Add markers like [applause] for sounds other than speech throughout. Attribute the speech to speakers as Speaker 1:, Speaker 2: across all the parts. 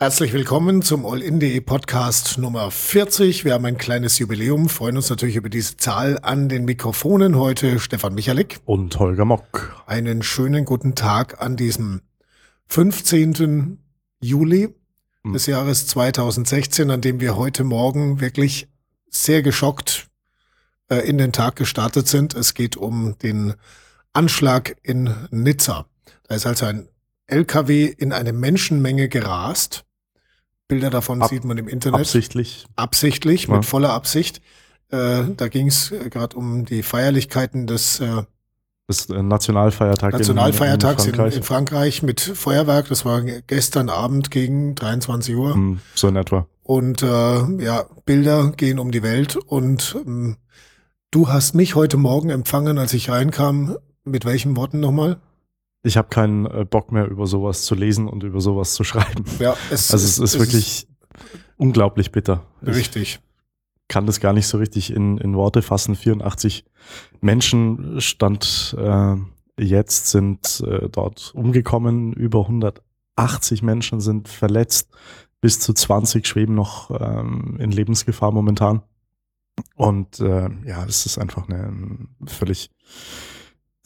Speaker 1: Herzlich willkommen zum All-In.de Podcast Nummer 40. Wir haben ein kleines Jubiläum, freuen uns natürlich über diese Zahl an den Mikrofonen. Heute Stefan Michalik.
Speaker 2: Und Holger Mock.
Speaker 1: Einen schönen guten Tag an diesem 15. Juli hm. des Jahres 2016, an dem wir heute Morgen wirklich sehr geschockt äh, in den Tag gestartet sind. Es geht um den Anschlag in Nizza. Da ist also ein LKW in eine Menschenmenge gerast. Bilder davon Ab sieht man im Internet.
Speaker 2: Absichtlich.
Speaker 1: Absichtlich, ja. mit voller Absicht. Äh, da ging es äh, gerade um die Feierlichkeiten des äh,
Speaker 2: das äh, Nationalfeiertag
Speaker 1: Nationalfeiertags in, in, Frankreich. in, Frankreich. mit Feuerwerk. Das war gestern Abend gegen 23 Uhr.
Speaker 2: Hm, so in etwa.
Speaker 1: Und äh, ja, Bilder gehen um die Welt. Und ähm, du hast mich heute Morgen empfangen, als ich reinkam. Mit welchen Worten nochmal?
Speaker 2: Ich habe keinen äh, Bock mehr über sowas zu lesen und über sowas zu schreiben.
Speaker 1: Ja, [laughs] es,
Speaker 2: also es, es ist wirklich unglaublich bitter.
Speaker 1: Richtig.
Speaker 2: Ich kann das gar nicht so richtig in, in Worte fassen. 84 Menschen stand äh, jetzt sind äh, dort umgekommen, über 180 Menschen sind verletzt, bis zu 20 schweben noch ähm, in Lebensgefahr momentan. Und äh, ja, es ist einfach eine völlig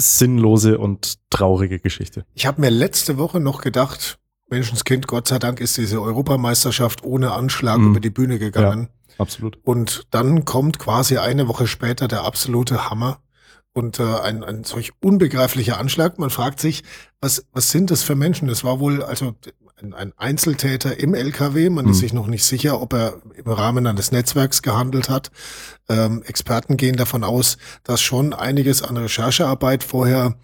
Speaker 2: sinnlose und traurige Geschichte.
Speaker 1: Ich habe mir letzte Woche noch gedacht, Menschenskind, Gott sei Dank ist diese Europameisterschaft ohne Anschlag mhm. über die Bühne gegangen.
Speaker 2: Ja, absolut.
Speaker 1: Und dann kommt quasi eine Woche später der absolute Hammer und äh, ein, ein solch unbegreiflicher Anschlag. Man fragt sich, was, was sind das für Menschen? Das war wohl, also ein, ein Einzeltäter im LKW. Man mhm. ist sich noch nicht sicher, ob er im Rahmen eines Netzwerks gehandelt hat. Ähm, Experten gehen davon aus, dass schon einiges an Recherchearbeit vorher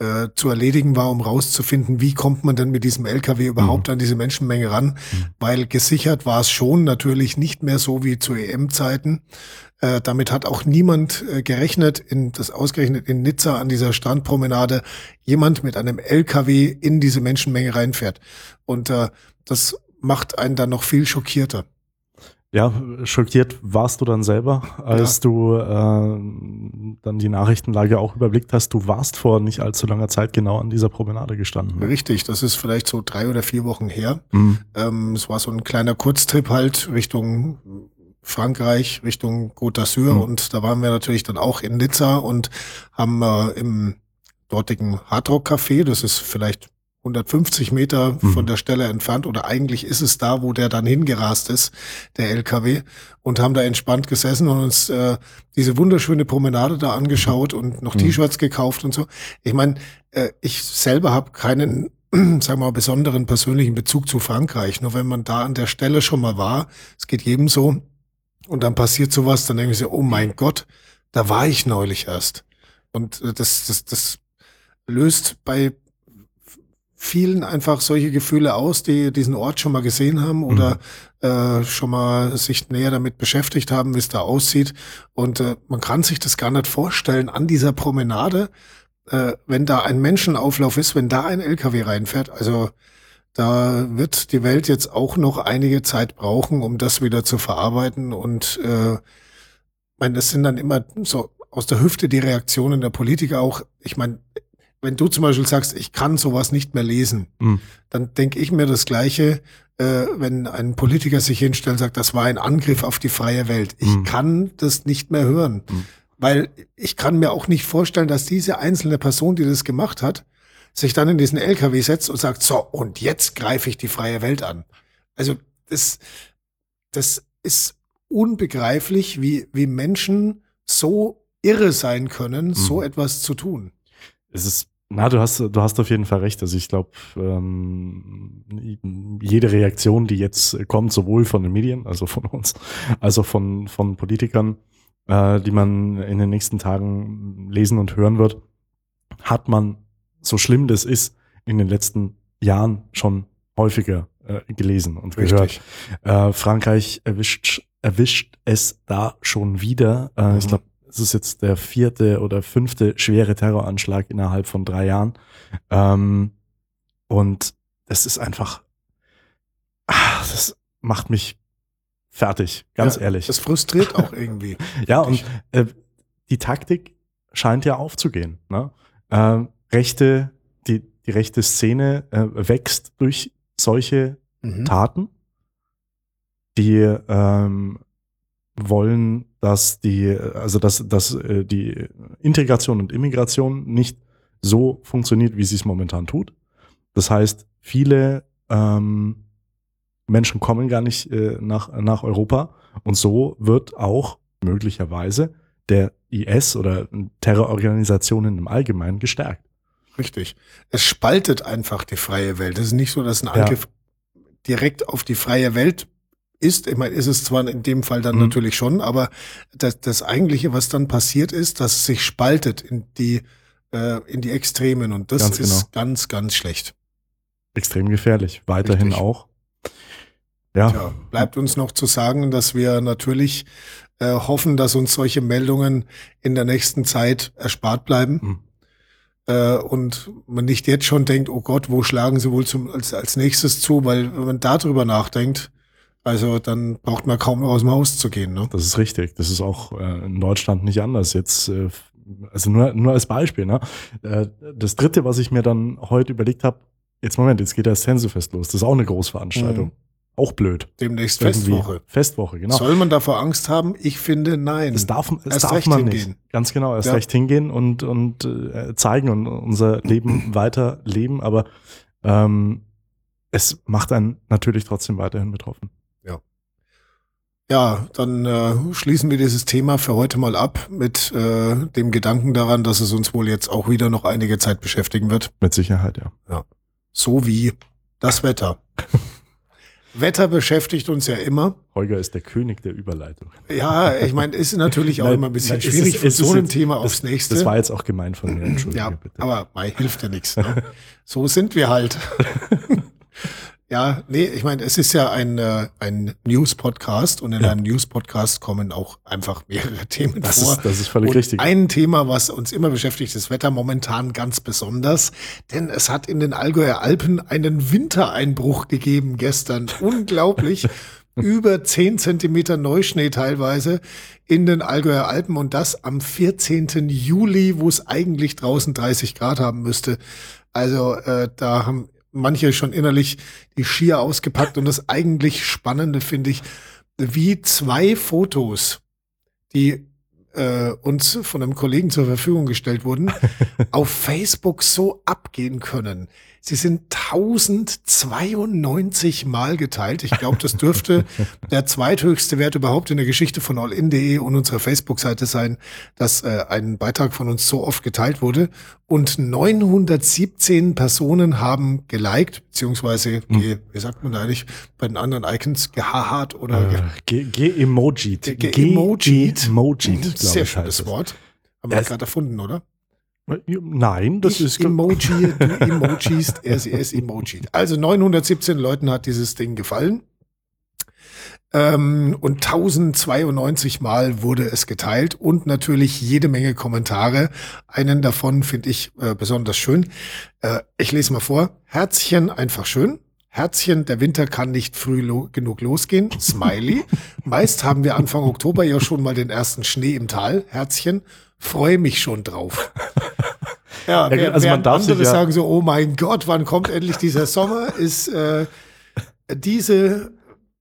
Speaker 1: äh, zu erledigen war, um rauszufinden, wie kommt man denn mit diesem LKW überhaupt mhm. an diese Menschenmenge ran, mhm. weil gesichert war es schon natürlich nicht mehr so wie zu EM-Zeiten. Äh, damit hat auch niemand äh, gerechnet, in das ausgerechnet in Nizza an dieser Strandpromenade jemand mit einem LKW in diese Menschenmenge reinfährt. Und äh, das macht einen dann noch viel schockierter.
Speaker 2: Ja, schockiert warst du dann selber, als ja. du äh, dann die Nachrichtenlage auch überblickt hast. Du warst vor nicht allzu langer Zeit genau an dieser Promenade gestanden.
Speaker 1: Ne? Richtig, das ist vielleicht so drei oder vier Wochen her. Mhm. Ähm, es war so ein kleiner Kurztrip halt Richtung Frankreich, Richtung Côte d'Azur mhm. und da waren wir natürlich dann auch in Nizza und haben äh, im dortigen Hardrock Café, das ist vielleicht 150 Meter mhm. von der Stelle entfernt oder eigentlich ist es da, wo der dann hingerast ist, der LKW und haben da entspannt gesessen und uns äh, diese wunderschöne Promenade da angeschaut und noch mhm. T-Shirts gekauft und so. Ich meine, äh, ich selber habe keinen [clears throat] sagen wir mal, besonderen persönlichen Bezug zu Frankreich. Nur wenn man da an der Stelle schon mal war, es geht jedem so, und dann passiert sowas, dann denke ich so, oh mein Gott, da war ich neulich erst. Und äh, das, das, das löst bei vielen einfach solche Gefühle aus, die diesen Ort schon mal gesehen haben oder mhm. äh, schon mal sich näher damit beschäftigt haben, wie es da aussieht. Und äh, man kann sich das gar nicht vorstellen an dieser Promenade, äh, wenn da ein Menschenauflauf ist, wenn da ein LKW reinfährt. Also da wird die Welt jetzt auch noch einige Zeit brauchen, um das wieder zu verarbeiten. Und äh, meine, das sind dann immer so aus der Hüfte die Reaktionen der Politiker auch. Ich meine, wenn du zum Beispiel sagst, ich kann sowas nicht mehr lesen, mhm. dann denke ich mir das Gleiche, äh, wenn ein Politiker sich hinstellt und sagt, das war ein Angriff auf die freie Welt. Ich mhm. kann das nicht mehr hören, mhm. weil ich kann mir auch nicht vorstellen, dass diese einzelne Person, die das gemacht hat, sich dann in diesen LKW setzt und sagt, so, und jetzt greife ich die freie Welt an. Also das, das ist unbegreiflich, wie, wie Menschen so irre sein können, so mhm. etwas zu tun.
Speaker 2: Es ist na, du hast, du hast auf jeden Fall recht. Also ich glaube, ähm, jede Reaktion, die jetzt kommt, sowohl von den Medien, also von uns, als auch von, von Politikern, äh, die man in den nächsten Tagen lesen und hören wird, hat man, so schlimm das ist, in den letzten Jahren schon häufiger äh, gelesen und Richtig. gehört. Äh, Frankreich erwischt, erwischt es da schon wieder. Äh, mhm. Ich glaube, es ist jetzt der vierte oder fünfte schwere Terroranschlag innerhalb von drei Jahren. Ähm, und es ist einfach, ach, das macht mich fertig, ganz
Speaker 1: ja,
Speaker 2: ehrlich.
Speaker 1: Das frustriert auch irgendwie. [laughs]
Speaker 2: ja, und äh, die Taktik scheint ja aufzugehen. Ne? Äh, rechte, die, die rechte Szene äh, wächst durch solche mhm. Taten, die ähm, wollen, dass die, also dass, dass äh, die Integration und Immigration nicht so funktioniert, wie sie es momentan tut. Das heißt, viele ähm, Menschen kommen gar nicht äh, nach, nach Europa und so wird auch möglicherweise der IS oder Terrororganisationen im Allgemeinen gestärkt.
Speaker 1: Richtig. Es spaltet einfach die freie Welt. Es ist nicht so, dass ein Angriff ja. direkt auf die freie Welt ist. Ich meine, ist es zwar in dem Fall dann mhm. natürlich schon, aber das, das eigentliche, was dann passiert ist, dass es sich spaltet in die, äh, in die Extremen und das ganz ist genau. ganz, ganz schlecht.
Speaker 2: Extrem gefährlich. Weiterhin Richtig. auch.
Speaker 1: Ja. Tja, bleibt uns noch zu sagen, dass wir natürlich äh, hoffen, dass uns solche Meldungen in der nächsten Zeit erspart bleiben. Mhm. Äh, und man nicht jetzt schon denkt, oh Gott, wo schlagen sie wohl zum, als, als nächstes zu? Weil wenn man darüber nachdenkt, also dann braucht man kaum aus dem Haus zu gehen. Ne?
Speaker 2: Das ist richtig. Das ist auch äh, in Deutschland nicht anders. Jetzt, äh, also nur, nur als Beispiel. Ne? Äh, das Dritte, was ich mir dann heute überlegt habe, jetzt Moment, jetzt geht das Tänzefest los. Das ist auch eine Großveranstaltung. Mhm. Auch blöd.
Speaker 1: Demnächst Irgendwie. Festwoche.
Speaker 2: Festwoche, genau.
Speaker 1: Soll man davor Angst haben? Ich finde, nein.
Speaker 2: Das darf, das erst darf man hingehen. nicht. Ganz genau, erst ja. recht hingehen und, und äh, zeigen und unser Leben [clears throat] weiter leben. Aber ähm, es macht einen natürlich trotzdem weiterhin betroffen.
Speaker 1: Ja, dann äh, schließen wir dieses Thema für heute mal ab mit äh, dem Gedanken daran, dass es uns wohl jetzt auch wieder noch einige Zeit beschäftigen wird.
Speaker 2: Mit Sicherheit, ja.
Speaker 1: Ja. So wie das Wetter. [laughs] Wetter beschäftigt uns ja immer.
Speaker 2: Holger ist der König der Überleitung.
Speaker 1: Ja, ich meine, ist natürlich auch nein, immer ein bisschen nein, schwierig ist, von so einem Thema das, aufs nächste.
Speaker 2: Das war jetzt auch gemein von mir, [clears throat]
Speaker 1: Entschuldigung. Ja, bitte. aber mei, hilft ja nichts. Ne? [laughs] So sind wir halt. [laughs] Ja, nee, ich meine, es ist ja ein, äh, ein News-Podcast und in ja. einem News-Podcast kommen auch einfach mehrere [laughs] Themen
Speaker 2: das
Speaker 1: vor.
Speaker 2: Ist, das ist völlig
Speaker 1: und
Speaker 2: richtig.
Speaker 1: Ein Thema, was uns immer beschäftigt, ist Wetter momentan ganz besonders, denn es hat in den Allgäuer Alpen einen Wintereinbruch gegeben gestern. [laughs] Unglaublich. über zehn Zentimeter Neuschnee teilweise in den Allgäuer Alpen und das am 14. Juli, wo es eigentlich draußen 30 Grad haben müsste. Also äh, da haben manche schon innerlich die Skier ausgepackt und das eigentlich Spannende finde ich, wie zwei Fotos, die äh, uns von einem Kollegen zur Verfügung gestellt wurden, [laughs] auf Facebook so abgehen können. Sie sind 1092 Mal geteilt. Ich glaube, das dürfte [laughs] der zweithöchste Wert überhaupt in der Geschichte von allin.de und unserer Facebook-Seite sein, dass äh, ein Beitrag von uns so oft geteilt wurde. Und 917 Personen haben geliked, beziehungsweise, hm. ge, wie sagt man da eigentlich, bei den anderen Icons gehahart oder
Speaker 2: äh, ge-emojit.
Speaker 1: Ge ge-emojit.
Speaker 2: Ge-emojit,
Speaker 1: Sehr schönes Wort. Haben wir gerade erfunden, oder?
Speaker 2: Nein, das
Speaker 1: ich
Speaker 2: ist
Speaker 1: Emoji, du Emojis, er ist Emoji. Also 917 Leuten hat dieses Ding gefallen. Ähm, und 1092 Mal wurde es geteilt und natürlich jede Menge Kommentare. Einen davon finde ich äh, besonders schön. Äh, ich lese mal vor. Herzchen, einfach schön. Herzchen, der Winter kann nicht früh lo genug losgehen. Smiley. [laughs] Meist haben wir Anfang Oktober ja schon mal den ersten Schnee im Tal. Herzchen freue mich schon drauf. Ja, also man darf andere ja sagen so, oh mein Gott, wann kommt endlich dieser Sommer? Ist äh, diese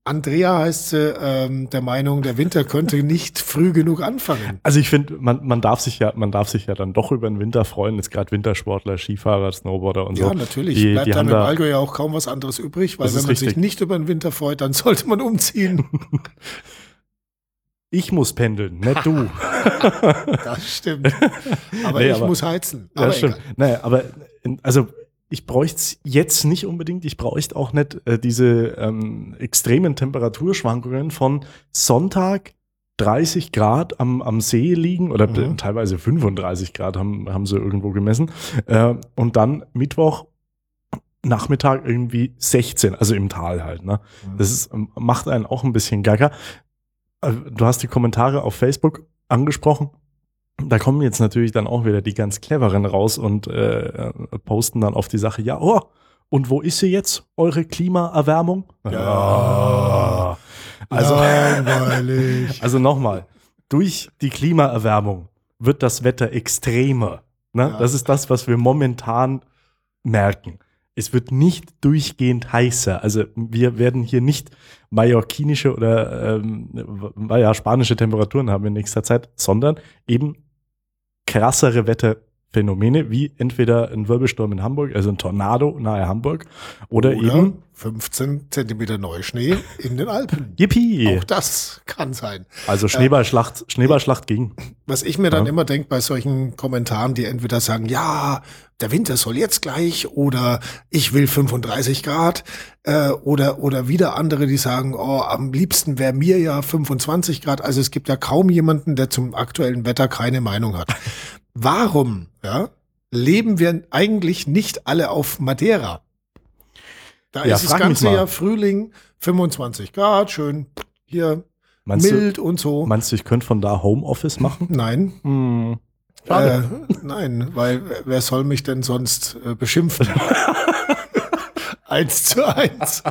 Speaker 1: Andrea heißt sie, ähm, der Meinung, der Winter könnte nicht früh genug anfangen.
Speaker 2: Also ich finde, man, man darf sich ja, man darf sich ja dann doch über den Winter freuen. Jetzt gerade Wintersportler, Skifahrer, Snowboarder und
Speaker 1: ja,
Speaker 2: so.
Speaker 1: Ja, natürlich. Die, Bleibt die dann im Allgäu ja auch kaum was anderes übrig, weil wenn man richtig. sich nicht über den Winter freut, dann sollte man umziehen. [laughs]
Speaker 2: Ich muss pendeln, nicht du. [laughs]
Speaker 1: das stimmt. [laughs] Aber nee, ich aber, muss heizen.
Speaker 2: Aber ja, stimmt. Nee, aber also ich bräuchte es jetzt nicht unbedingt. Ich bräuchte auch nicht äh, diese ähm, extremen Temperaturschwankungen von Sonntag 30 Grad am, am See liegen oder mhm. teilweise 35 Grad haben, haben sie irgendwo gemessen. Äh, und dann Mittwoch Nachmittag irgendwie 16, also im Tal halt. Ne? Mhm. Das ist, macht einen auch ein bisschen gaga. Äh, du hast die Kommentare auf Facebook angesprochen. Da kommen jetzt natürlich dann auch wieder die ganz cleveren raus und äh, posten dann auf die Sache, ja, oh, und wo ist sie jetzt, eure Klimaerwärmung?
Speaker 1: Ja.
Speaker 2: Also, [laughs] Langweilig. also nochmal, durch die Klimaerwärmung wird das Wetter extremer. Ne? Ja. Das ist das, was wir momentan merken. Es wird nicht durchgehend heißer. Also wir werden hier nicht mallorquinische oder ähm, ja, spanische Temperaturen haben in nächster Zeit, sondern eben krassere Wetter, Phänomene wie entweder ein Wirbelsturm in Hamburg, also ein Tornado nahe Hamburg, oder, oder eben
Speaker 1: 15 Zentimeter Neuschnee in den Alpen. [laughs]
Speaker 2: Yippie!
Speaker 1: Auch das kann sein.
Speaker 2: Also Schneeballschlacht, äh, Schneeballschlacht ging.
Speaker 1: Was ich mir dann ja. immer denke bei solchen Kommentaren, die entweder sagen, ja, der Winter soll jetzt gleich oder ich will 35 Grad äh, oder oder wieder andere, die sagen, oh, am liebsten wäre mir ja 25 Grad. Also es gibt ja kaum jemanden, der zum aktuellen Wetter keine Meinung hat. [laughs] Warum, ja, leben wir eigentlich nicht alle auf Madeira? Da ja, ist das ganze Jahr Frühling, 25 Grad, schön hier meinst mild
Speaker 2: du,
Speaker 1: und so.
Speaker 2: Meinst du, ich könnte von da Homeoffice machen? [laughs]
Speaker 1: Nein. Hm. Äh, nein, weil wer soll mich denn sonst äh, beschimpfen? [laughs] eins zu eins.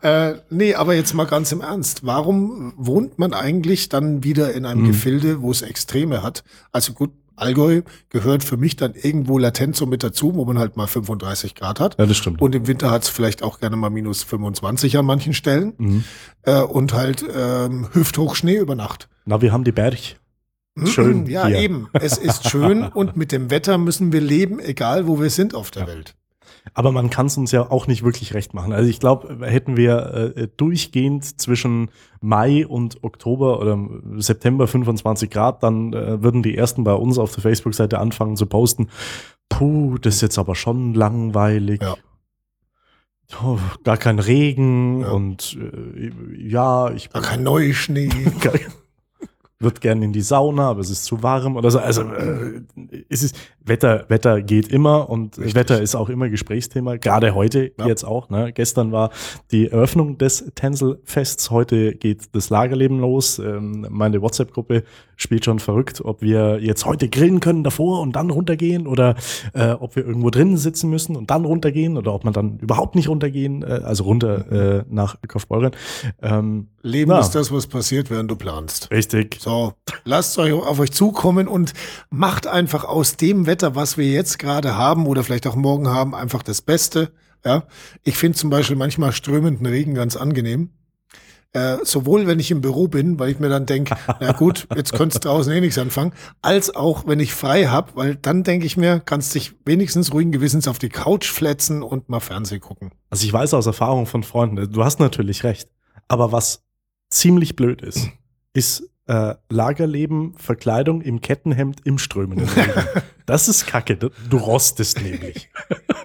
Speaker 1: äh, nee, aber jetzt mal ganz im Ernst. Warum wohnt man eigentlich dann wieder in einem hm. Gefilde, wo es Extreme hat? Also gut, Allgäu gehört für mich dann irgendwo latent so mit dazu, wo man halt mal 35 Grad hat.
Speaker 2: Ja, das stimmt.
Speaker 1: Und im Winter hat es vielleicht auch gerne mal minus 25 an manchen Stellen. Mhm. Äh, und halt ähm, Hüfthochschnee über Nacht.
Speaker 2: Na, wir haben die Berg.
Speaker 1: Mhm. Schön. Ja, hier. eben. Es ist schön [laughs] und mit dem Wetter müssen wir leben, egal wo wir sind auf der ja. Welt.
Speaker 2: Aber man kann es uns ja auch nicht wirklich recht machen. Also ich glaube, hätten wir äh, durchgehend zwischen Mai und Oktober oder September 25 Grad, dann äh, würden die ersten bei uns auf der Facebook-Seite anfangen zu posten. Puh, das ist jetzt aber schon langweilig. Ja. Oh, gar kein Regen ja. und äh, ja, ich.
Speaker 1: Gar kein Neuschnee. [laughs] [laughs]
Speaker 2: wird gern in die Sauna, aber es ist zu warm oder so. Also äh, es ist Wetter, Wetter geht immer und Richtig. Wetter ist auch immer Gesprächsthema. Gerade heute ja. jetzt auch. Ne? Gestern war die Eröffnung des Tänzelfests. Heute geht das Lagerleben los. Ähm, meine WhatsApp-Gruppe spielt schon verrückt, ob wir jetzt heute grillen können davor und dann runtergehen oder äh, ob wir irgendwo drinnen sitzen müssen und dann runtergehen oder ob man dann überhaupt nicht runtergehen, äh, also runter äh, nach Kaufbeuren.
Speaker 1: Ähm, Leben na. ist das, was passiert, während du planst.
Speaker 2: Richtig.
Speaker 1: So, lasst euch auf euch zukommen und macht einfach aus dem Wetter, was wir jetzt gerade haben oder vielleicht auch morgen haben, einfach das Beste. Ja, ich finde zum Beispiel manchmal strömenden Regen ganz angenehm. Äh, sowohl wenn ich im Büro bin, weil ich mir dann denke, [laughs] na gut, jetzt könntest du draußen eh nichts anfangen, als auch wenn ich frei hab, weil dann denke ich mir, kannst dich wenigstens ruhigen Gewissens auf die Couch fletzen und mal Fernsehen gucken.
Speaker 2: Also ich weiß aus Erfahrung von Freunden, du hast natürlich recht, aber was ziemlich blöd ist, [clears throat] ist äh, Lagerleben, Verkleidung im Kettenhemd im strömenden Regen. [laughs] Das ist kacke, du rostest nämlich.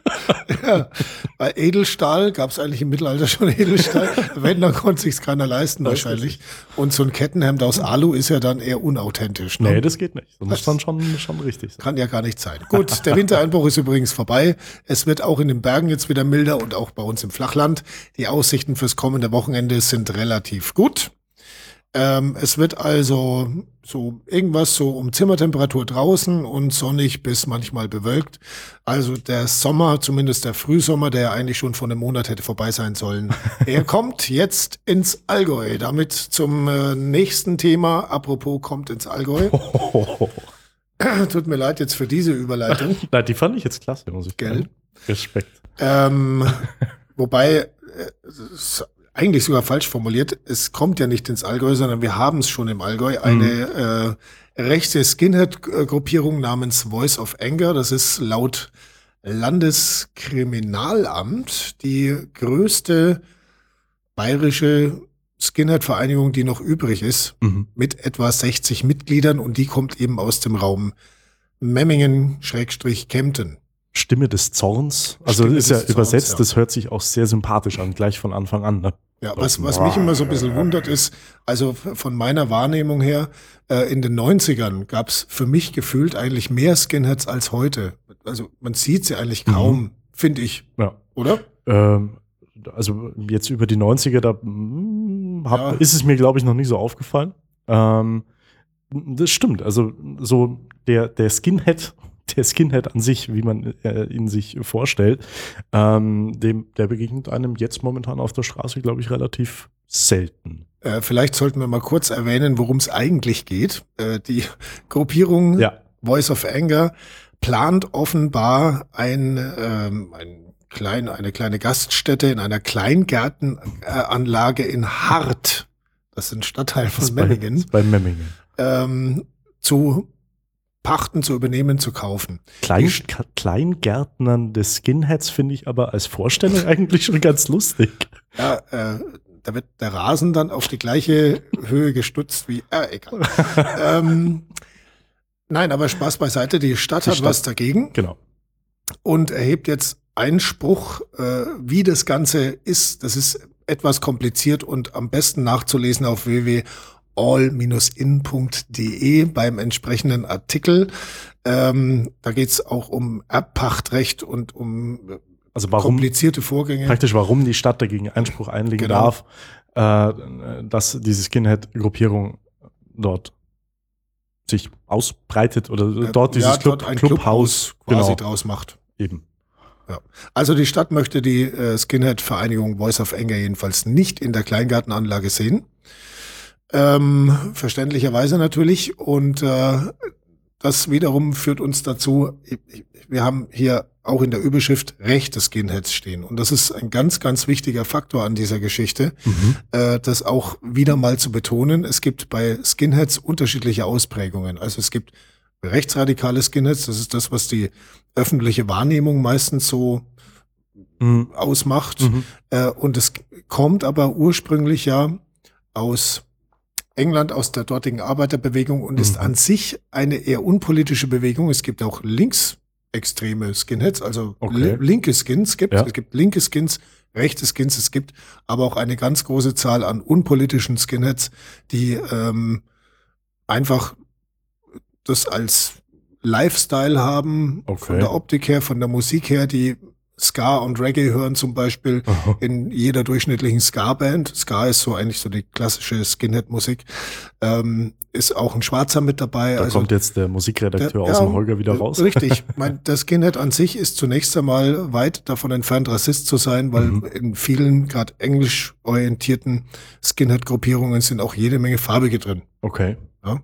Speaker 2: [laughs]
Speaker 1: ja, bei Edelstahl gab es eigentlich im Mittelalter schon Edelstahl. Wenn, dann konnte sich's keiner leisten wahrscheinlich. Und so ein Kettenhemd aus Alu ist ja dann eher unauthentisch.
Speaker 2: Ne? Nee, das geht nicht. Das muss dann schon, schon richtig
Speaker 1: sein. Kann ja gar nicht sein. Gut, der Wintereinbruch ist übrigens vorbei. Es wird auch in den Bergen jetzt wieder milder und auch bei uns im Flachland. Die Aussichten fürs kommende Wochenende sind relativ gut. Ähm, es wird also so irgendwas so um Zimmertemperatur draußen und sonnig bis manchmal bewölkt. Also der Sommer, zumindest der Frühsommer, der ja eigentlich schon vor einem Monat hätte vorbei sein sollen, [laughs] er kommt jetzt ins Allgäu. Damit zum äh, nächsten Thema. Apropos kommt ins Allgäu. [laughs] Tut mir leid jetzt für diese Überleitung. [laughs]
Speaker 2: Nein, die fand ich jetzt klasse, muss ich
Speaker 1: Gell?
Speaker 2: Respekt.
Speaker 1: Ähm, wobei, äh, eigentlich sogar falsch formuliert. Es kommt ja nicht ins Allgäu, sondern wir haben es schon im Allgäu. Eine mhm. äh, rechte Skinhead-Gruppierung namens Voice of Anger. Das ist laut Landeskriminalamt die größte bayerische Skinhead-Vereinigung, die noch übrig ist, mhm. mit etwa 60 Mitgliedern und die kommt eben aus dem Raum Memmingen-Kempten.
Speaker 2: Stimme des Zorns. Also Stimme ist ja übersetzt, Zorns, ja. das hört sich auch sehr sympathisch an, gleich von Anfang an. Ne?
Speaker 1: Ja, was, was mich immer so ein bisschen wundert ist, also von meiner Wahrnehmung her, äh, in den 90ern gab es für mich gefühlt eigentlich mehr Skinheads als heute. Also man sieht sie eigentlich kaum, mhm. finde ich.
Speaker 2: Ja.
Speaker 1: Oder?
Speaker 2: Ähm, also jetzt über die 90er, da hm, hab, ja. ist es mir, glaube ich, noch nicht so aufgefallen. Ähm, das stimmt. Also so der, der Skinhead der Skinhead an sich, wie man äh, ihn sich vorstellt, ähm, dem, der begegnet einem jetzt momentan auf der Straße, glaube ich, relativ selten.
Speaker 1: Äh, vielleicht sollten wir mal kurz erwähnen, worum es eigentlich geht. Äh, die Gruppierung
Speaker 2: ja.
Speaker 1: Voice of Anger plant offenbar ein, ähm, ein klein, eine kleine Gaststätte in einer Kleingärtenanlage in Hart, das ist ein Stadtteil von Memmingen,
Speaker 2: bei, bei Memmingen.
Speaker 1: Ähm, zu pachten, zu übernehmen, zu kaufen.
Speaker 2: Klein, Kleingärtnern des Skinheads finde ich aber als Vorstellung [laughs] eigentlich schon ganz lustig.
Speaker 1: Ja, äh, da wird der Rasen dann auf die gleiche Höhe gestutzt wie, äh, egal. [laughs] ähm, nein, aber Spaß beiseite, die Stadt die hat Stadt, was dagegen.
Speaker 2: Genau.
Speaker 1: Und erhebt jetzt Einspruch, äh, wie das Ganze ist. Das ist etwas kompliziert und am besten nachzulesen auf www all-in.de beim entsprechenden Artikel. Ähm, da geht es auch um Erbpachtrecht und um
Speaker 2: also warum,
Speaker 1: komplizierte Vorgänge.
Speaker 2: Praktisch, warum die Stadt dagegen Einspruch einlegen genau. darf, äh, dass diese Skinhead-Gruppierung dort sich ausbreitet oder äh, dort dieses ja, Club, dort
Speaker 1: ein Clubhaus, Clubhaus quasi genau. draus macht.
Speaker 2: Eben.
Speaker 1: Ja. Also die Stadt möchte die äh, Skinhead-Vereinigung Voice of Anger jedenfalls nicht in der Kleingartenanlage sehen. Ähm, verständlicherweise natürlich. Und äh, das wiederum führt uns dazu, wir haben hier auch in der Überschrift Recht des Skinheads stehen. Und das ist ein ganz, ganz wichtiger Faktor an dieser Geschichte, mhm. äh, das auch wieder mal zu betonen. Es gibt bei Skinheads unterschiedliche Ausprägungen. Also es gibt rechtsradikale Skinheads, das ist das, was die öffentliche Wahrnehmung meistens so mhm. ausmacht. Mhm. Äh, und es kommt aber ursprünglich ja aus England aus der dortigen Arbeiterbewegung und mhm. ist an sich eine eher unpolitische Bewegung. Es gibt auch linksextreme Skinheads, also okay. linke Skins gibt. Ja. Es gibt linke Skins, rechte Skins, es gibt aber auch eine ganz große Zahl an unpolitischen Skinheads, die ähm, einfach das als Lifestyle haben, okay. von der Optik her, von der Musik her, die Ska und Reggae hören zum Beispiel Aha. in jeder durchschnittlichen Ska-Band. Ska ist so eigentlich so die klassische Skinhead-Musik. Ähm, ist auch ein Schwarzer mit dabei.
Speaker 2: Da also, kommt jetzt der Musikredakteur der, aus ja, dem Holger wieder raus.
Speaker 1: Richtig. [laughs] mein, das Skinhead an sich ist zunächst einmal weit davon entfernt, Rassist zu sein, weil mhm. in vielen gerade englisch orientierten Skinhead-Gruppierungen sind auch jede Menge Farbige drin.
Speaker 2: Okay.
Speaker 1: Ja?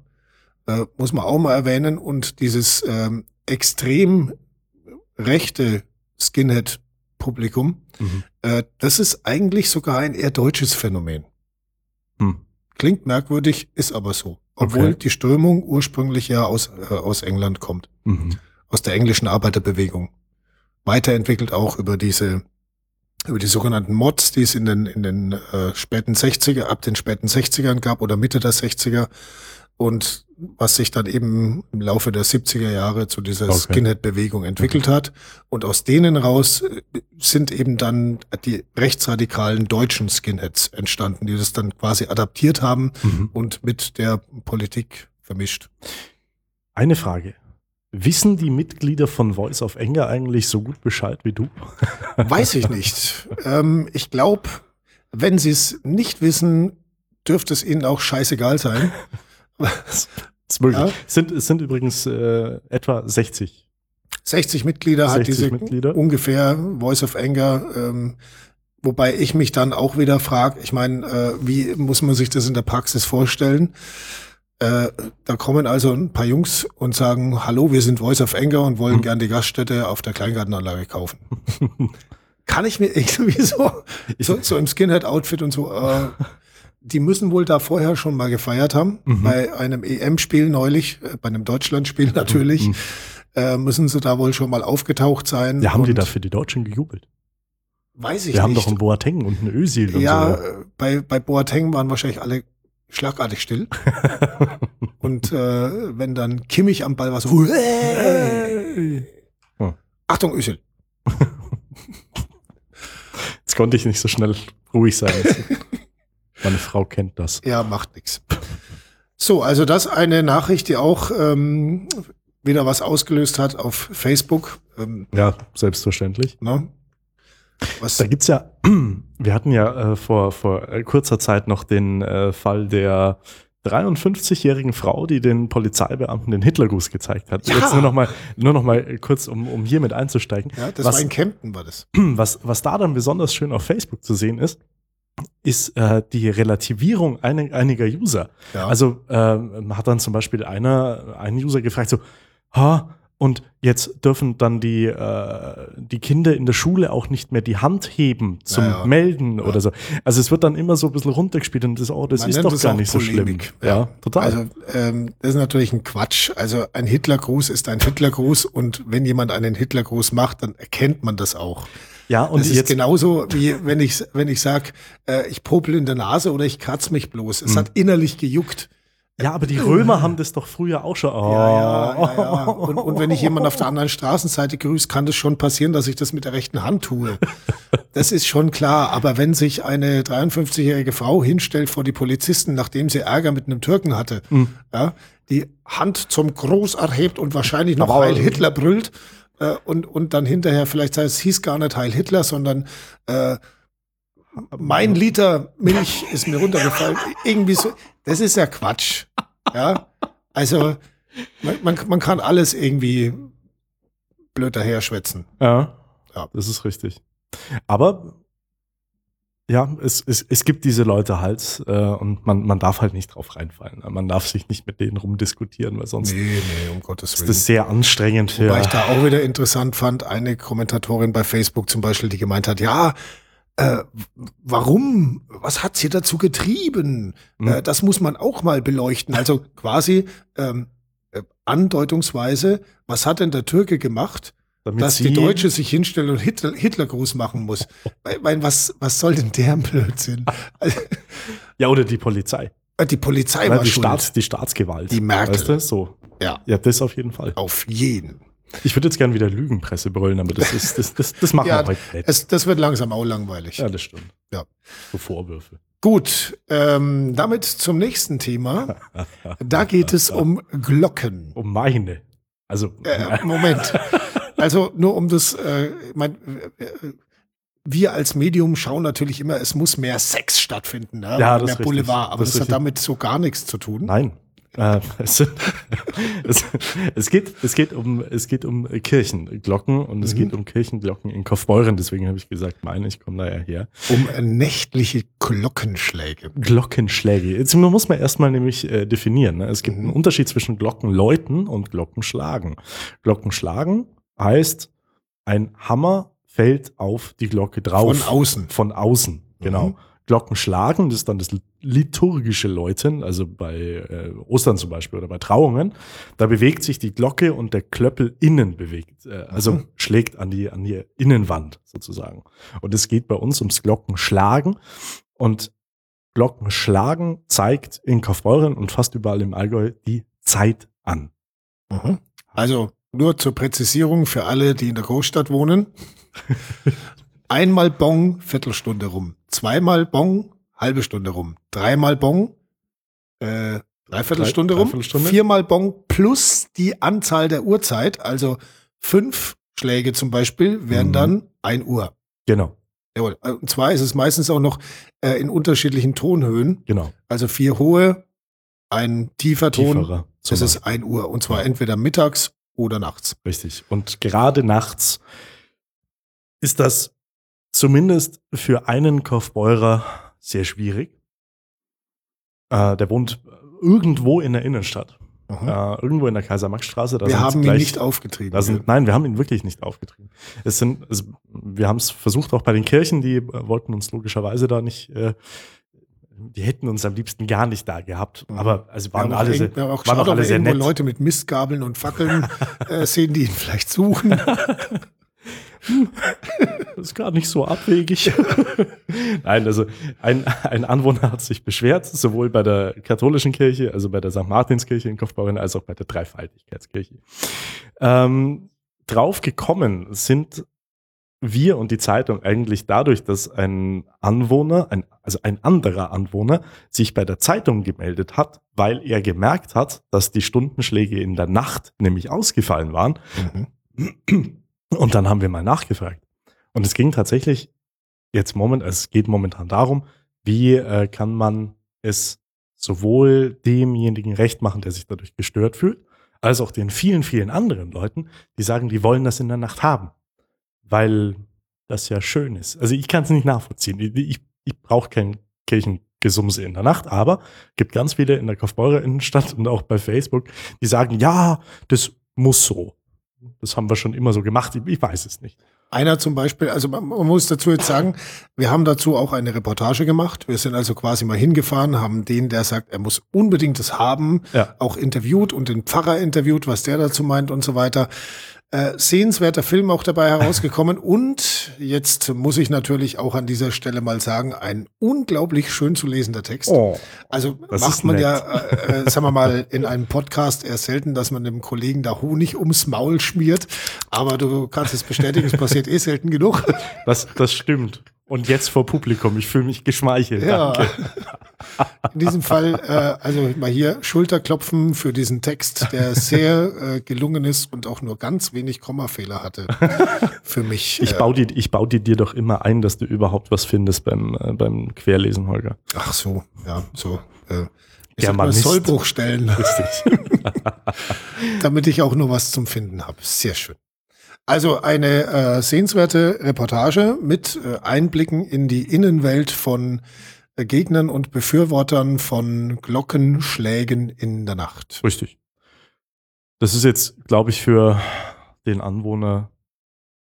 Speaker 1: Äh, muss man auch mal erwähnen. Und dieses ähm, extrem rechte Skinhead-Publikum. Mhm. Äh, das ist eigentlich sogar ein eher deutsches Phänomen. Hm. Klingt merkwürdig, ist aber so. Obwohl okay. die Strömung ursprünglich ja aus, äh, aus England kommt. Mhm. Aus der englischen Arbeiterbewegung. Weiterentwickelt auch über diese über die sogenannten Mods, die es in den, in den äh, späten 60er, ab den späten 60ern gab oder Mitte der 60er und was sich dann eben im Laufe der 70er Jahre zu dieser okay. Skinhead-Bewegung entwickelt okay. hat. Und aus denen raus äh, sind eben dann die rechtsradikalen deutschen Skinheads entstanden, die das dann quasi adaptiert haben mhm. und mit der Politik vermischt.
Speaker 2: Eine Frage. Wissen die Mitglieder von Voice of Anger eigentlich so gut Bescheid wie du? [laughs]
Speaker 1: Weiß ich nicht. ähm, ich glaube, wenn sie es nicht wissen, dürfte es ihnen auch scheißegal sein.
Speaker 2: Das ist möglich. Ja. Es, sind, es sind übrigens äh, etwa 60.
Speaker 1: 60 Mitglieder 60 hat diese Mitglieder. ungefähr Voice of Anger. Ähm, wobei ich mich dann auch wieder frage, ich meine, äh, wie muss man sich das in der Praxis vorstellen? Äh, da kommen also ein paar Jungs und sagen, hallo, wir sind Voice of Anger und wollen hm. gern die Gaststätte auf der Kleingartenanlage kaufen. [laughs] Kann ich mir [laughs] irgendwie so, so, so im Skinhead-Outfit und so, äh, die müssen wohl da vorher schon mal gefeiert haben. Mhm. Bei einem EM-Spiel neulich, äh, bei einem Deutschland-Spiel [laughs] natürlich, mhm. äh, müssen sie da wohl schon mal aufgetaucht sein.
Speaker 2: Ja, haben die da für die Deutschen gejubelt?
Speaker 1: Weiß ich
Speaker 2: Wir
Speaker 1: nicht.
Speaker 2: haben doch einen Boateng und einen Özil und
Speaker 1: ja, so. Ja, bei, bei Boateng waren wahrscheinlich alle schlagartig still. [laughs] und äh, wenn dann Kimmich am Ball war, so hey. hm. Achtung, Özil. [laughs]
Speaker 2: Jetzt konnte ich nicht so schnell ruhig sein. Meine Frau kennt das.
Speaker 1: Ja, macht nichts. So, also das eine Nachricht, die auch ähm, wieder was ausgelöst hat auf Facebook.
Speaker 2: Ähm, ja, selbstverständlich.
Speaker 1: Ne?
Speaker 2: Was? Da gibt's ja, [clears throat] wir hatten ja äh, vor, vor kurzer Zeit noch den äh, Fall der 53-jährigen Frau, die den Polizeibeamten den Hitlergruß gezeigt hat. Ja. Jetzt nur noch mal, nur noch mal kurz, um, um hier mit einzusteigen.
Speaker 1: Ja, das was, war in Kempten, war das. [clears throat]
Speaker 2: Was, was da dann besonders schön auf Facebook zu sehen ist, ist äh, die Relativierung ein, einiger User. Ja. Also äh, hat dann zum Beispiel einer, ein User gefragt so, ha, Und jetzt dürfen dann die, äh, die Kinder in der Schule auch nicht mehr die Hand heben zum
Speaker 1: Ja, ja.
Speaker 2: Melden
Speaker 1: Ja.
Speaker 2: oder so. Also es wird dann immer so ein bisschen runtergespielt und das, oh, das
Speaker 1: Man
Speaker 2: ist doch
Speaker 1: es
Speaker 2: gar nicht so schlimm.
Speaker 1: Polemik.
Speaker 2: Ja, total.
Speaker 1: Also ähm, das ist natürlich ein Quatsch. Also ein Hitlergruß ist ein Hitlergruß und wenn jemand einen Hitlergruß macht, dann erkennt man das auch.
Speaker 2: Ja, und
Speaker 1: das ist genauso wie wenn ich wenn ich sag, äh, ich popel in der Nase oder ich kratz mich bloß. Es hat innerlich gejuckt.
Speaker 2: ja, aber die Römer haben das doch früher auch schon. Oh.
Speaker 1: Ja, ja, ja. Und, und wenn ich jemand auf der anderen Straßenseite grüße, kann das schon passieren, dass ich das mit der rechten Hand tue. Das ist schon klar. Aber wenn sich eine 53-jährige Frau hinstellt vor die Polizisten, nachdem sie Ärger mit einem Türken hatte,
Speaker 2: Hm.
Speaker 1: ja, die Hand zum Groß erhebt und wahrscheinlich noch Heil Hitler brüllt äh, und, und dann hinterher vielleicht sagt, es hieß gar nicht Heil Hitler, sondern äh, mein Liter Milch ist mir runtergefallen. Irgendwie so. Das ist ja Quatsch. Ja. Also, man, man, man kann alles irgendwie blöd daher schwätzen.
Speaker 2: Ja,
Speaker 1: Ja.
Speaker 2: das ist richtig. Aber ja, es, es, es gibt diese Leute halt äh, und man, man darf halt nicht drauf reinfallen. Man darf sich nicht mit denen rumdiskutieren, weil sonst
Speaker 1: Nee, nee, um Gottes
Speaker 2: ist
Speaker 1: Willen.
Speaker 2: das sehr anstrengend.
Speaker 1: Wobei ich da auch wieder interessant fand, eine Kommentatorin bei Facebook zum Beispiel, die gemeint hat, ja, äh, warum? Was hat sie dazu getrieben?
Speaker 2: Hm.
Speaker 1: Äh, das muss man auch mal beleuchten. Also quasi ähm, äh, andeutungsweise, was hat denn der Türke gemacht,
Speaker 2: damit
Speaker 1: dass die Deutsche sich hinstellen und Hitler, Hitlergruß machen muss? Weil, weil was, was soll denn der Blödsinn? [laughs]
Speaker 2: Ja, oder die Polizei.
Speaker 1: die Polizei
Speaker 2: Ja,
Speaker 1: war
Speaker 2: die,
Speaker 1: schuld.
Speaker 2: Staats, die Staatsgewalt.
Speaker 1: Die Merkel.
Speaker 2: Weißt du? So.
Speaker 1: Ja,
Speaker 2: Ja, das auf jeden Fall.
Speaker 1: auf jeden.
Speaker 2: Ich würde jetzt gerne wieder Lügenpresse brüllen, aber das ist, das, das, das machen
Speaker 1: Ja,
Speaker 2: wir heute nicht.
Speaker 1: Es, das wird langsam auch langweilig.
Speaker 2: Ja, das stimmt.
Speaker 1: Ja.
Speaker 2: So Vorwürfe.
Speaker 1: Gut, ähm, damit zum nächsten Thema. [laughs] Da geht es um Glocken.
Speaker 2: Um meine. Also,
Speaker 1: Äh, Moment. [laughs] Also nur um das, äh, ich mein, äh, wir als Medium schauen natürlich immer, es muss mehr Sex stattfinden, ne?
Speaker 2: Ja, das
Speaker 1: mehr. Boulevard, aber
Speaker 2: Das
Speaker 1: das, hat damit so gar nichts zu tun.
Speaker 2: Nein. Äh, [laughs] es, es, es, geht, es, geht um, es geht um Kirchenglocken und es
Speaker 1: Mhm.
Speaker 2: geht um Kirchenglocken in Kaufbeuren. Deswegen habe ich gesagt, meine, ich komme da ja her.
Speaker 1: Um äh, nächtliche Glockenschläge.
Speaker 2: Glockenschläge. Jetzt muss man erstmal nämlich äh, definieren. Ne? Es gibt
Speaker 1: Mhm.
Speaker 2: einen Unterschied zwischen Glockenläuten und Glockenschlagen. Glockenschlagen heißt, ein Hammer fällt auf die Glocke drauf.
Speaker 1: Von außen.
Speaker 2: Von außen, genau.
Speaker 1: Mhm.
Speaker 2: Glockenschlagen, das ist dann das liturgische Läuten, also bei äh, Ostern zum Beispiel oder bei Trauungen. Da bewegt sich die Glocke und der Klöppel innen bewegt, äh, also
Speaker 1: Mhm.
Speaker 2: schlägt an die, an die Innenwand sozusagen. Und es geht bei uns ums Glockenschlagen. Und Glockenschlagen zeigt in Kaufbeuren und fast überall im Allgäu die Zeit an.
Speaker 1: Mhm. Also nur zur Präzisierung für alle, die in der Großstadt wohnen. [laughs] Einmal Bong, Viertelstunde rum. Zweimal Bong, halbe Stunde rum. Dreimal Bong, äh, Dreiviertelstunde
Speaker 2: Drei-
Speaker 1: rum.
Speaker 2: Dreiviertelstunde.
Speaker 1: Viermal Bong plus die Anzahl der Uhrzeit. Also fünf Schläge zum Beispiel wären
Speaker 2: Mhm.
Speaker 1: dann ein Uhr.
Speaker 2: Genau,
Speaker 1: Jawohl. Und zwar ist es meistens auch noch äh, in unterschiedlichen Tonhöhen.
Speaker 2: genau.
Speaker 1: Also vier hohe, ein tiefer Ton.
Speaker 2: Tieferer.
Speaker 1: Das ist ein Uhr. Und zwar entweder mittags oder nachts.
Speaker 2: Richtig. Und gerade nachts ist das zumindest für einen Kaufbeurer sehr schwierig. Äh, der wohnt irgendwo in der Innenstadt. Äh, irgendwo in der Kaiser-Max-Straße.
Speaker 1: Wir haben ihn
Speaker 2: gleich-
Speaker 1: nicht aufgetrieben.
Speaker 2: Sind, nein, wir haben ihn wirklich nicht aufgetrieben. Es sind, es, wir haben es versucht auch bei den Kirchen, die äh, wollten uns logischerweise da nicht, äh, die hätten uns am liebsten gar nicht da gehabt.
Speaker 1: Mhm.
Speaker 2: Aber also waren
Speaker 1: auch
Speaker 2: alle, sehr, waren auch
Speaker 1: geschaut,
Speaker 2: alle sehr nett.
Speaker 1: Leute mit Mistgabeln und Fackeln [laughs] äh, sehen, die ihn vielleicht suchen.
Speaker 2: Das ist gar nicht so abwegig. [laughs] Nein, also ein, ein Anwohner hat sich beschwert, sowohl bei der katholischen Kirche, also bei der St. Martinskirche in Kaufbeuren, als auch bei der Dreifaltigkeitskirche. Ähm, drauf gekommen sind wir und die Zeitung eigentlich dadurch, dass ein Anwohner, ein, also ein anderer Anwohner, sich bei der Zeitung gemeldet hat, weil er gemerkt hat, dass die Stundenschläge in der Nacht nämlich ausgefallen waren.
Speaker 1: Mhm.
Speaker 2: Und dann haben wir mal nachgefragt. Und es ging tatsächlich jetzt moment, es geht momentan darum, wie äh, kann man es sowohl demjenigen recht machen, der sich dadurch gestört fühlt, als auch den vielen, vielen anderen Leuten, die sagen, die wollen das in der Nacht haben, weil das ja schön ist. Also ich kann es nicht nachvollziehen. Ich, ich, ich brauche kein Kirchengesumse in der Nacht, aber gibt ganz viele in der Kaufbeurer Innenstadt und auch bei Facebook, die sagen, ja, das muss so. das haben wir schon immer so gemacht. Ich, ich weiß es nicht.
Speaker 1: Einer zum Beispiel, also man, man, muss dazu jetzt sagen, wir haben dazu auch eine Reportage gemacht. Wir sind also quasi mal hingefahren, haben den, der sagt, er muss unbedingt das haben, ja. auch interviewt und den Pfarrer interviewt, was der dazu meint und so weiter. Äh, sehenswerter Film auch dabei herausgekommen und jetzt muss ich natürlich auch an dieser Stelle mal sagen, ein unglaublich schön zu lesender Text. Oh, also macht man nett. ja, äh, äh, sagen wir mal, in einem Podcast eher selten, dass man dem Kollegen da Honig ums Maul schmiert, aber du kannst es bestätigen, es passiert eh selten genug.
Speaker 2: Das, das stimmt. Und jetzt vor Publikum. Ich fühle mich geschmeichelt. Ja. Danke. [laughs]
Speaker 1: In diesem Fall, äh, also mal hier Schulterklopfen für diesen Text, der sehr äh, gelungen ist und auch nur ganz wenig Kommafehler hatte. [laughs] Für mich.
Speaker 2: Ich baue, die, ich baue die dir doch immer ein, dass du überhaupt was findest beim, äh, beim Querlesen, Holger.
Speaker 1: Ach so, ja, so. Äh,
Speaker 2: ich Germanist.
Speaker 1: Sollbruchstellen. Richtig. [laughs] Damit ich auch nur was zum Finden habe. Sehr schön. Also eine äh, sehenswerte Reportage mit äh, Einblicken in die Innenwelt von äh, Gegnern und Befürwortern von Glockenschlägen in der Nacht.
Speaker 2: Richtig. Das ist jetzt, glaube ich, für den Anwohner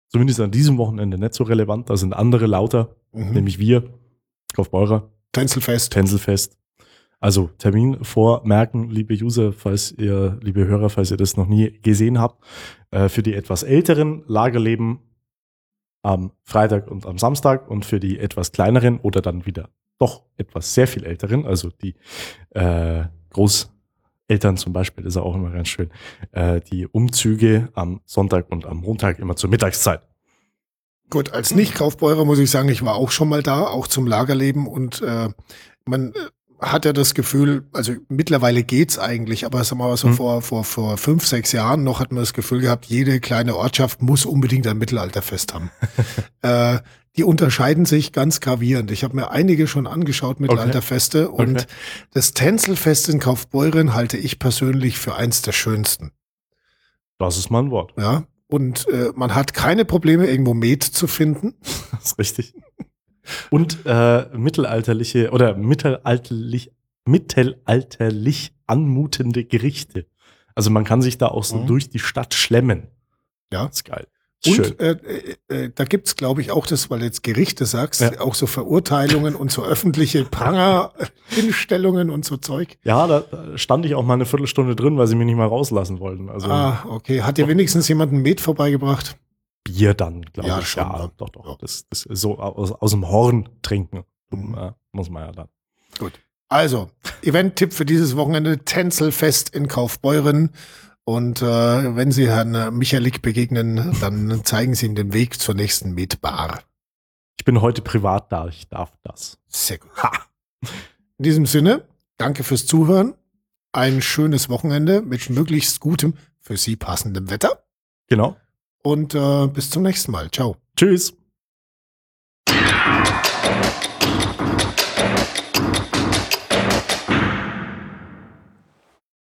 Speaker 2: zumindest an diesem Wochenende nicht so relevant. Da sind andere lauter, mhm. nämlich wir, Kaufbeurer.
Speaker 1: Tänzelfest.
Speaker 2: Tänzelfest. Also Termin vormerken, liebe User, falls ihr, liebe Hörer, falls ihr das noch nie gesehen habt. Äh, für die etwas älteren Lagerleben am Freitag und am Samstag und für die etwas kleineren oder dann wieder doch etwas sehr viel älteren, also die äh, Großeltern zum Beispiel, ist auch immer ganz schön, äh, die Umzüge am Sonntag und am Montag immer zur Mittagszeit.
Speaker 1: Gut, als Nicht-Kaufbeurer muss ich sagen, ich war auch schon mal da, auch zum Lagerleben und äh, man hat er das Gefühl, also mittlerweile geht's eigentlich, aber sagen wir mal so mhm. vor, vor, vor fünf, sechs Jahren noch hat man das Gefühl gehabt, jede kleine Ortschaft muss unbedingt ein Mittelalterfest haben. [laughs] äh, die unterscheiden sich ganz gravierend. Ich habe mir einige schon angeschaut, Mittelalterfeste, okay. und okay. das Tänzelfest in Kaufbeuren halte ich persönlich für eins der schönsten.
Speaker 2: Das ist mein Wort.
Speaker 1: Ja. Und äh, man hat keine Probleme, irgendwo Met zu finden. [laughs]
Speaker 2: Das ist richtig und äh, mittelalterliche oder mittelalterlich, mittelalterlich anmutende Gerichte. Also man kann sich da auch so mhm. durch die Stadt schlemmen.
Speaker 1: Ja. Das ist geil. Und äh, äh, äh, da gibt's, glaube ich, auch das, weil du jetzt Gerichte sagst, ja. auch so Verurteilungen und so öffentliche [laughs] Pranger-Hinstellungen und so Zeug.
Speaker 2: Ja, da stand ich auch mal eine Viertelstunde drin, weil sie mich nicht mal rauslassen wollten. Also,
Speaker 1: ah, okay. Hat dir wenigstens jemand ein Met vorbeigebracht?
Speaker 2: Bier dann, glaube ja, ich. Schon, ja, doch, doch. Ja. Das, das ist so aus, aus dem Horn trinken mhm. äh, muss man ja dann.
Speaker 1: Gut. Also, Event-Tipp für dieses Wochenende: Tänzelfest in Kaufbeuren. Und äh, wenn Sie Herrn Michalik begegnen, dann [laughs] zeigen Sie ihm den Weg zur nächsten Mietbar.
Speaker 2: Ich bin heute privat da, ich darf das.
Speaker 1: Sehr gut. Ha. In diesem Sinne, danke fürs Zuhören. Ein schönes Wochenende mit möglichst gutem, für Sie passendem Wetter.
Speaker 2: Genau
Speaker 1: und äh, bis zum nächsten Mal. Ciao.
Speaker 2: Tschüss.